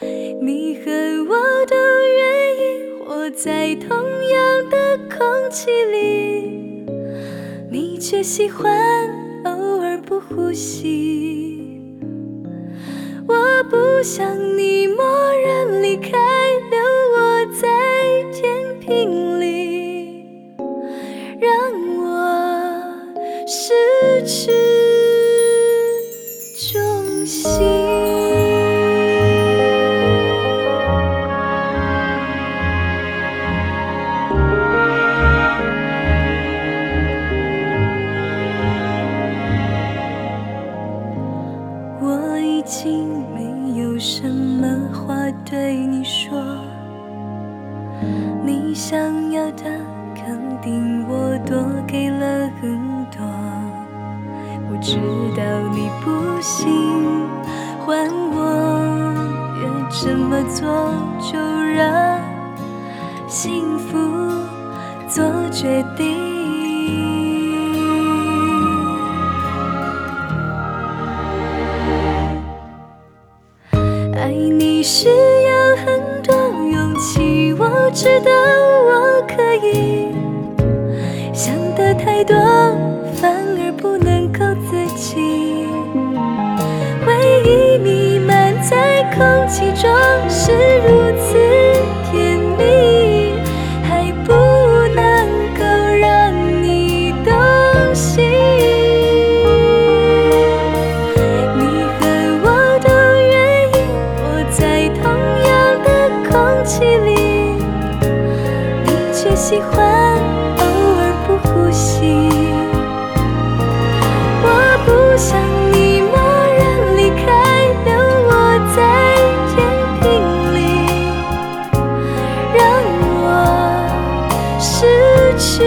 你和我都愿意活在同样的空气里，你却喜欢偶尔不呼吸。我不想你默然离开，留我在天平里，让我失去重心。我已经没有什么话对你说，你想要的肯定我多给了很多。我知道你不信，换我也这么做，就让幸福做决定。你需要很多勇气，我知道我可以。想得太多，反而不能够自己。回忆弥漫在空气中，是如此却喜欢偶尔不呼吸。我不想你默然离开，留我在天平里，让我失去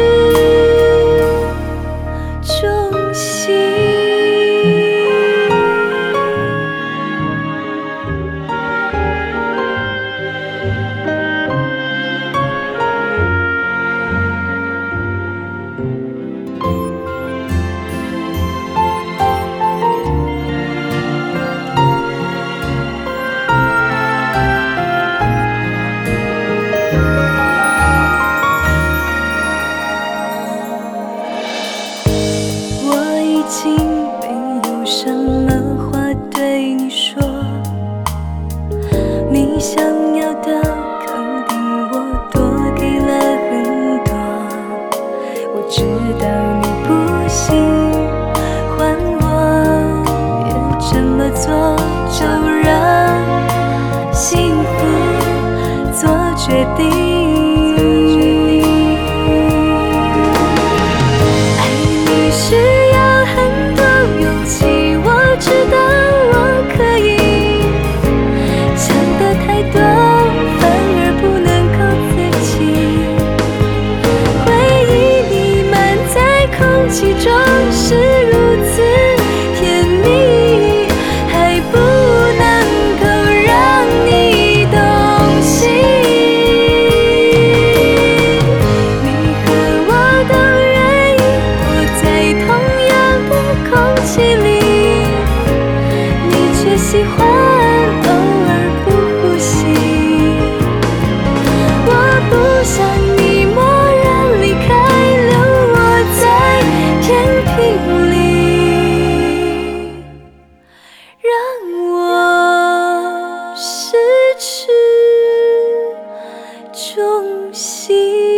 经没有什么话对你说，你想要的肯定我多给了很多。我知道你不喜欢我也这么做，就让幸福做决定。其中是如此甜蜜，还不能够让你动心。你和我都愿意，我在同样的空气里，你却喜欢。中心。